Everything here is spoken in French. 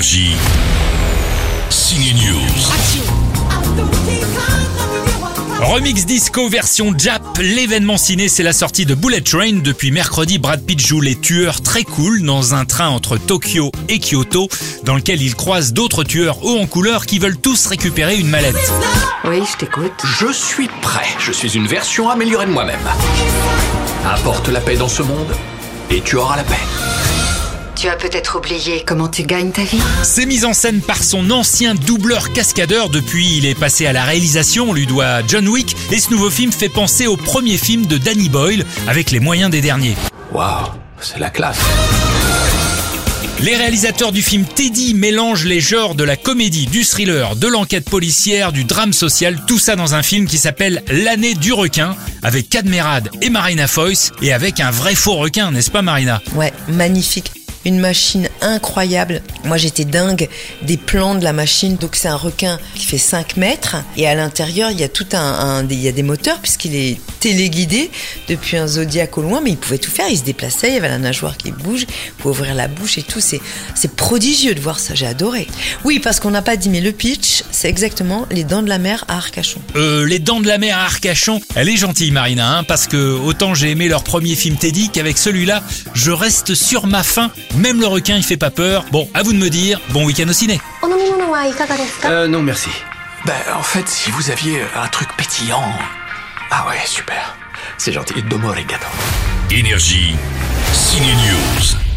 Énergie. Signe News. Remix disco version Jap, l'événement ciné c'est la sortie de Bullet Train. Depuis mercredi, Brad Pitt joue les tueurs très cool dans un train entre Tokyo et Kyoto dans lequel il croise d'autres tueurs hauts en couleur qui veulent tous récupérer une mallette. Oui, je t'écoute. Je suis prêt. Je suis une version améliorée de moi-même. Apporte la paix dans ce monde et tu auras la paix. Tu as peut-être oublié comment tu gagnes ta vie C'est mis en scène par son ancien doubleur cascadeur. Depuis, il est passé à la réalisation. On lui doit John Wick. Et ce nouveau film fait penser au premier film de Danny Boyle avec les moyens des derniers. Waouh, c'est la classe. Les réalisateurs du film Teddy mélangent les genres de la comédie, du thriller, de l'enquête policière, du drame social, tout ça dans un film qui s'appelle L'année du requin, avec Cadmerade et Marina Foïs, et avec un vrai faux requin, n'est-ce pas Marina? Ouais, magnifique. Une machine incroyable. Moi, j'étais dingue des plans de la machine. Donc, c'est un requin qui fait 5 mètres. Et à l'intérieur, il y a tout un, il y a des moteurs puisqu'il est téléguidé depuis un zodiaque au loin. Mais il pouvait tout faire. Il se déplaçait. Il y avait la nageoire qui bouge. Il pouvait ouvrir la bouche et tout. C'est, c'est prodigieux de voir ça. J'ai adoré. Oui, parce qu'on n'a pas dit, mais le pitch, c'est exactement les dents de la mer à Arcachon. Euh, les dents de la mer à Arcachon, elle est gentille Marina, hein, parce que autant j'ai aimé leur premier film Teddy qu'avec celui-là, je reste sur ma faim. Même le requin, il fait pas peur. Bon, à vous de me dire, bon week-end au ciné. Euh, non, merci. Ben, en fait, si vous aviez euh, un truc pétillant. Ah ouais, super. C'est gentil. Domo arigato. Énergie, Cine News.